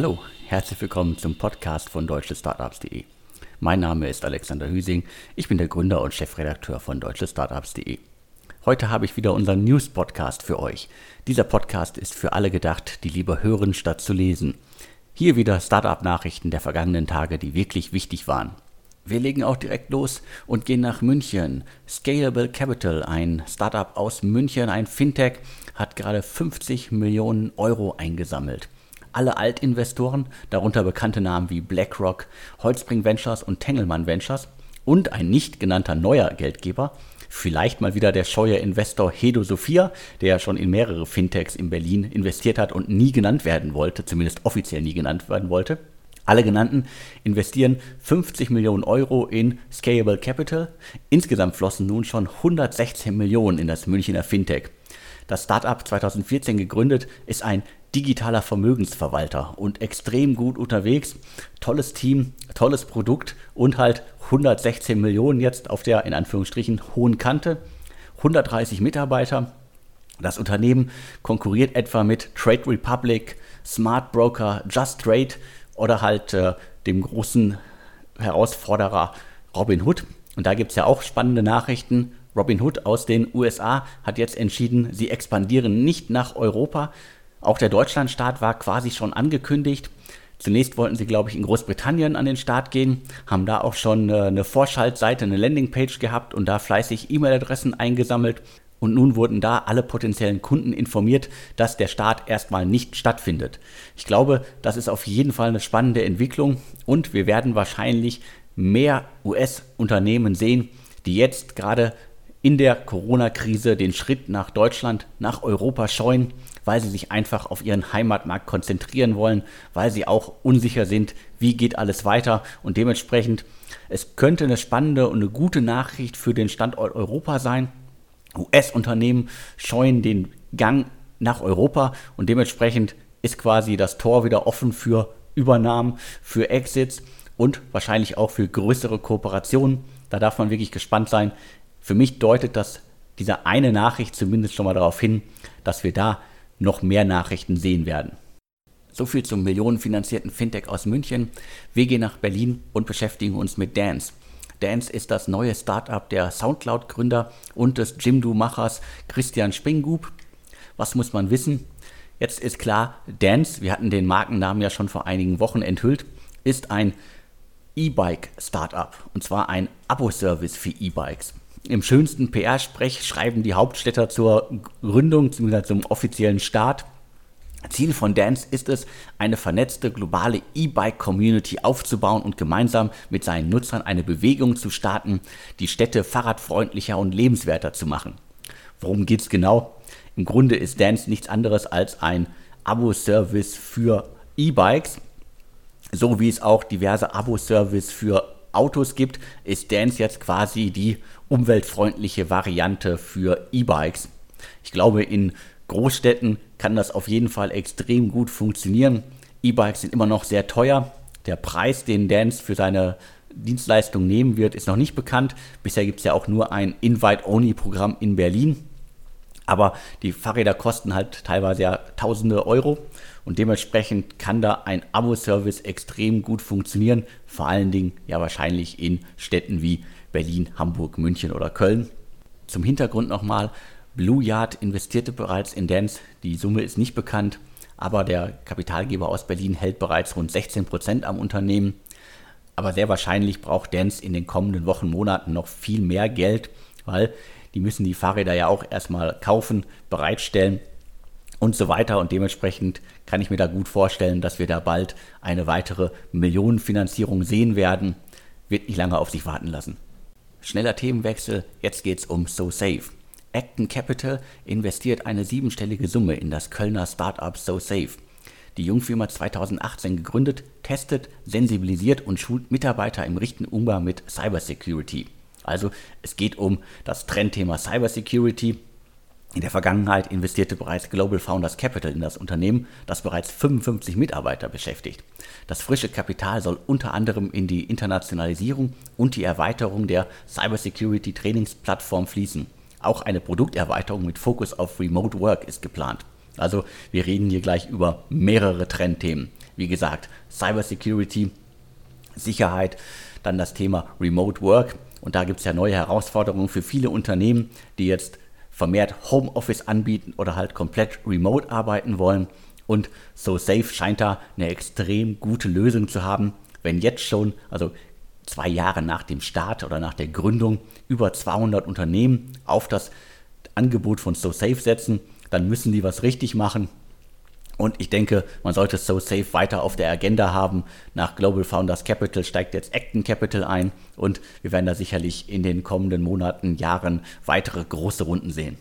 Hallo, herzlich willkommen zum Podcast von deutschestartups.de. Mein Name ist Alexander Hüsing, ich bin der Gründer und Chefredakteur von deutschestartups.de. Heute habe ich wieder unseren News-Podcast für euch. Dieser Podcast ist für alle gedacht, die lieber hören statt zu lesen. Hier wieder Startup-Nachrichten der vergangenen Tage, die wirklich wichtig waren. Wir legen auch direkt los und gehen nach München. Scalable Capital, ein Startup aus München, ein Fintech, hat gerade 50 Millionen Euro eingesammelt. Alle Altinvestoren, darunter bekannte Namen wie BlackRock, Holzbring Ventures und Tengelmann Ventures und ein nicht genannter neuer Geldgeber, vielleicht mal wieder der scheue Investor Hedo Sophia, der schon in mehrere Fintechs in Berlin investiert hat und nie genannt werden wollte, zumindest offiziell nie genannt werden wollte. Alle genannten investieren 50 Millionen Euro in Scalable Capital. Insgesamt flossen nun schon 116 Millionen in das Münchner Fintech. Das Startup 2014 gegründet ist ein digitaler Vermögensverwalter und extrem gut unterwegs. Tolles Team, tolles Produkt und halt 116 Millionen jetzt auf der in Anführungsstrichen hohen Kante. 130 Mitarbeiter. Das Unternehmen konkurriert etwa mit Trade Republic, Smart Broker, Just Trade oder halt äh, dem großen Herausforderer Robin Hood. Und da gibt es ja auch spannende Nachrichten. Robin Hood aus den USA hat jetzt entschieden, sie expandieren nicht nach Europa. Auch der Deutschlandstart war quasi schon angekündigt. Zunächst wollten sie, glaube ich, in Großbritannien an den Start gehen, haben da auch schon äh, eine Vorschaltseite, eine Landingpage gehabt und da fleißig E-Mail-Adressen eingesammelt. Und nun wurden da alle potenziellen Kunden informiert, dass der Start erstmal nicht stattfindet. Ich glaube, das ist auf jeden Fall eine spannende Entwicklung und wir werden wahrscheinlich mehr US-Unternehmen sehen, die jetzt gerade in der Corona-Krise den Schritt nach Deutschland, nach Europa scheuen, weil sie sich einfach auf ihren Heimatmarkt konzentrieren wollen, weil sie auch unsicher sind, wie geht alles weiter und dementsprechend es könnte eine spannende und eine gute Nachricht für den Standort Europa sein, US-Unternehmen scheuen den Gang nach Europa und dementsprechend ist quasi das Tor wieder offen für Übernahmen, für Exits und wahrscheinlich auch für größere Kooperationen. Da darf man wirklich gespannt sein. Für mich deutet das diese eine Nachricht zumindest schon mal darauf hin, dass wir da noch mehr Nachrichten sehen werden. So viel zum millionenfinanzierten Fintech aus München. Wir gehen nach Berlin und beschäftigen uns mit Dance. Dance ist das neue Startup der Soundcloud-Gründer und des Jimdo-Machers Christian Springub. Was muss man wissen? Jetzt ist klar, Dance, wir hatten den Markennamen ja schon vor einigen Wochen enthüllt, ist ein E-Bike-Startup und zwar ein Abo-Service für E-Bikes. Im schönsten PR-Sprech schreiben die Hauptstädter zur Gründung, zumindest zum offiziellen Start, Ziel von Dance ist es, eine vernetzte globale E-Bike-Community aufzubauen und gemeinsam mit seinen Nutzern eine Bewegung zu starten, die Städte fahrradfreundlicher und lebenswerter zu machen. Worum geht es genau? Im Grunde ist Dance nichts anderes als ein Abo-Service für E-Bikes. So wie es auch diverse Abo-Service für Autos gibt, ist Dance jetzt quasi die umweltfreundliche Variante für E-Bikes. Ich glaube, in Großstädten kann das auf jeden Fall extrem gut funktionieren. E-Bikes sind immer noch sehr teuer. Der Preis, den Dance für seine Dienstleistung nehmen wird, ist noch nicht bekannt. Bisher gibt es ja auch nur ein Invite-Only-Programm in Berlin. Aber die Fahrräder kosten halt teilweise ja tausende Euro und dementsprechend kann da ein Abo-Service extrem gut funktionieren. Vor allen Dingen ja wahrscheinlich in Städten wie Berlin, Hamburg, München oder Köln. Zum Hintergrund nochmal, Blue Yard investierte bereits in Dance. Die Summe ist nicht bekannt, aber der Kapitalgeber aus Berlin hält bereits rund 16 Prozent am Unternehmen. Aber sehr wahrscheinlich braucht Dance in den kommenden Wochen, Monaten noch viel mehr Geld, weil die müssen die Fahrräder ja auch erstmal kaufen, bereitstellen und so weiter. Und dementsprechend kann ich mir da gut vorstellen, dass wir da bald eine weitere Millionenfinanzierung sehen werden. Wird nicht lange auf sich warten lassen. Schneller Themenwechsel, jetzt geht's um So Safe. Acton Capital investiert eine siebenstellige Summe in das Kölner Startup SoSafe. Die Jungfirma 2018 gegründet, testet, sensibilisiert und schult Mitarbeiter im richtigen Umgang mit Cybersecurity. Also es geht um das Trendthema Cybersecurity. In der Vergangenheit investierte bereits Global Founders Capital in das Unternehmen, das bereits 55 Mitarbeiter beschäftigt. Das frische Kapital soll unter anderem in die Internationalisierung und die Erweiterung der Cybersecurity Trainingsplattform fließen. Auch eine Produkterweiterung mit Fokus auf Remote Work ist geplant. Also wir reden hier gleich über mehrere Trendthemen. wie gesagt, Cybersecurity, Sicherheit, dann das Thema Remote Work. Und da gibt es ja neue Herausforderungen für viele Unternehmen, die jetzt vermehrt Homeoffice anbieten oder halt komplett remote arbeiten wollen. Und SoSafe scheint da eine extrem gute Lösung zu haben, wenn jetzt schon, also zwei Jahre nach dem Start oder nach der Gründung, über 200 Unternehmen auf das Angebot von SoSafe setzen, dann müssen die was richtig machen. Und ich denke, man sollte SoSafe weiter auf der Agenda haben. Nach Global Founders Capital steigt jetzt Acton Capital ein und wir werden da sicherlich in den kommenden Monaten, Jahren weitere große Runden sehen.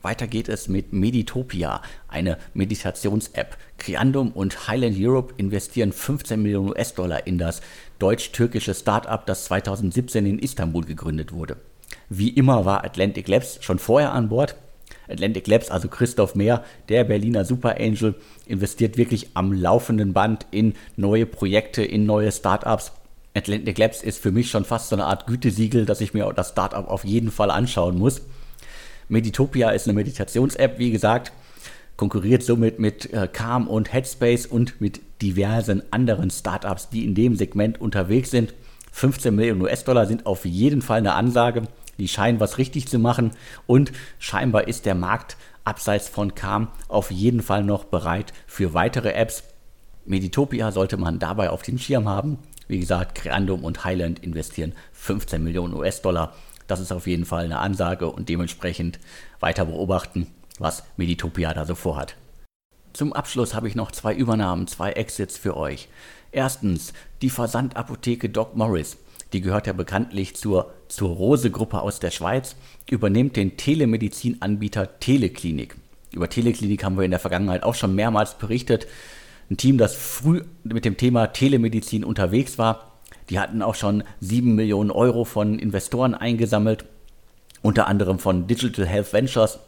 Weiter geht es mit Meditopia, eine Meditations-App. Creandum und Highland Europe investieren 15 Millionen US-Dollar in das deutsch-türkische Startup, das 2017 in Istanbul gegründet wurde. Wie immer war Atlantic Labs schon vorher an Bord. Atlantic Labs, also Christoph Mehr, der Berliner Super Angel, investiert wirklich am laufenden Band in neue Projekte, in neue Startups. Atlantic Labs ist für mich schon fast so eine Art Gütesiegel, dass ich mir das Startup auf jeden Fall anschauen muss. Meditopia ist eine Meditations-App, wie gesagt, konkurriert somit mit äh, Calm und Headspace und mit diversen anderen Startups, die in dem Segment unterwegs sind. 15 Millionen US-Dollar sind auf jeden Fall eine Ansage. Die scheinen was richtig zu machen und scheinbar ist der Markt abseits von Calm auf jeden Fall noch bereit für weitere Apps. Meditopia sollte man dabei auf den Schirm haben. Wie gesagt, Creandum und Highland investieren 15 Millionen US-Dollar das ist auf jeden Fall eine Ansage und dementsprechend weiter beobachten, was Meditopia da so vorhat. Zum Abschluss habe ich noch zwei Übernahmen, zwei Exits für euch. Erstens die Versandapotheke Doc Morris. Die gehört ja bekanntlich zur, zur Rose-Gruppe aus der Schweiz, übernimmt den Telemedizinanbieter Teleklinik. Über Teleklinik haben wir in der Vergangenheit auch schon mehrmals berichtet. Ein Team, das früh mit dem Thema Telemedizin unterwegs war, die hatten auch schon 7 Millionen Euro von Investoren eingesammelt, unter anderem von Digital Health Ventures.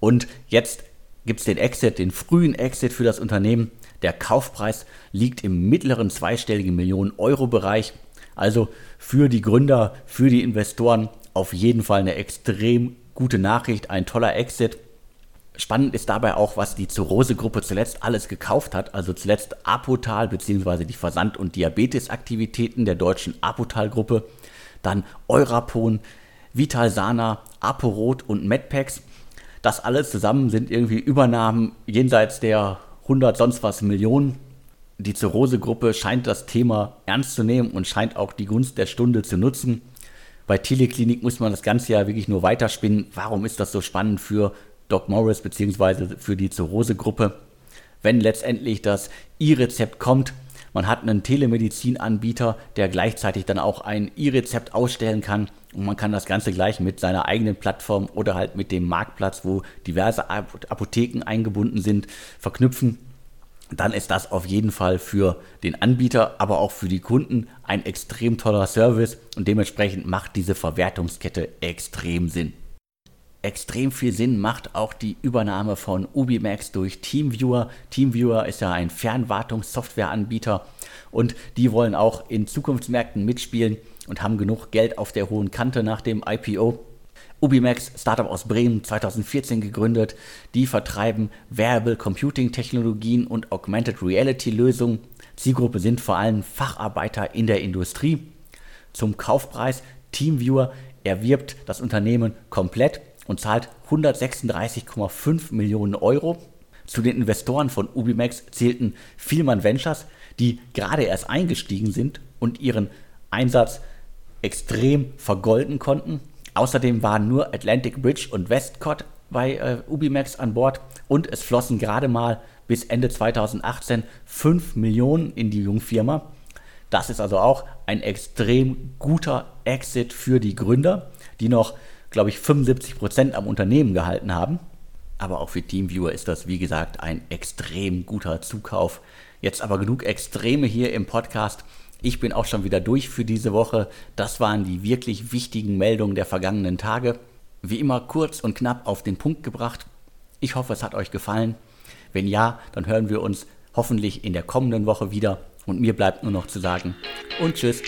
Und jetzt gibt es den Exit, den frühen Exit für das Unternehmen. Der Kaufpreis liegt im mittleren zweistelligen Millionen Euro Bereich. Also für die Gründer, für die Investoren auf jeden Fall eine extrem gute Nachricht, ein toller Exit. Spannend ist dabei auch, was die Zurose-Gruppe zuletzt alles gekauft hat. Also zuletzt Apotal bzw. die Versand- und Diabetesaktivitäten der deutschen Apotal-Gruppe. Dann Eurapon, Vitalsana, Aporot und Medpacks. Das alles zusammen sind irgendwie Übernahmen jenseits der 100 sonst was Millionen. Die Zurose-Gruppe scheint das Thema ernst zu nehmen und scheint auch die Gunst der Stunde zu nutzen. Bei Teleklinik muss man das Ganze ja wirklich nur weiterspinnen. Warum ist das so spannend für Doc Morris bzw. für die Zurose-Gruppe, wenn letztendlich das E-Rezept kommt. Man hat einen Telemedizinanbieter, der gleichzeitig dann auch ein E-Rezept ausstellen kann und man kann das Ganze gleich mit seiner eigenen Plattform oder halt mit dem Marktplatz, wo diverse Apotheken eingebunden sind, verknüpfen. Dann ist das auf jeden Fall für den Anbieter, aber auch für die Kunden ein extrem toller Service und dementsprechend macht diese Verwertungskette extrem Sinn extrem viel Sinn macht auch die Übernahme von Ubimax durch Teamviewer. Teamviewer ist ja ein Fernwartungssoftwareanbieter und die wollen auch in Zukunftsmärkten mitspielen und haben genug Geld auf der hohen Kante nach dem IPO. Ubimax, Startup aus Bremen, 2014 gegründet. Die vertreiben Variable Computing Technologien und Augmented Reality Lösungen. Zielgruppe sind vor allem Facharbeiter in der Industrie. Zum Kaufpreis Teamviewer erwirbt das Unternehmen komplett und zahlt 136,5 Millionen Euro. Zu den Investoren von Ubimax zählten Vielmann Ventures, die gerade erst eingestiegen sind und ihren Einsatz extrem vergolden konnten. Außerdem waren nur Atlantic Bridge und Westcott bei äh, Ubimax an Bord und es flossen gerade mal bis Ende 2018 5 Millionen in die Jungfirma. Das ist also auch ein extrem guter Exit für die Gründer, die noch glaube ich, 75 Prozent am Unternehmen gehalten haben. Aber auch für Teamviewer ist das, wie gesagt, ein extrem guter Zukauf. Jetzt aber genug Extreme hier im Podcast. Ich bin auch schon wieder durch für diese Woche. Das waren die wirklich wichtigen Meldungen der vergangenen Tage. Wie immer kurz und knapp auf den Punkt gebracht. Ich hoffe, es hat euch gefallen. Wenn ja, dann hören wir uns hoffentlich in der kommenden Woche wieder. Und mir bleibt nur noch zu sagen und tschüss.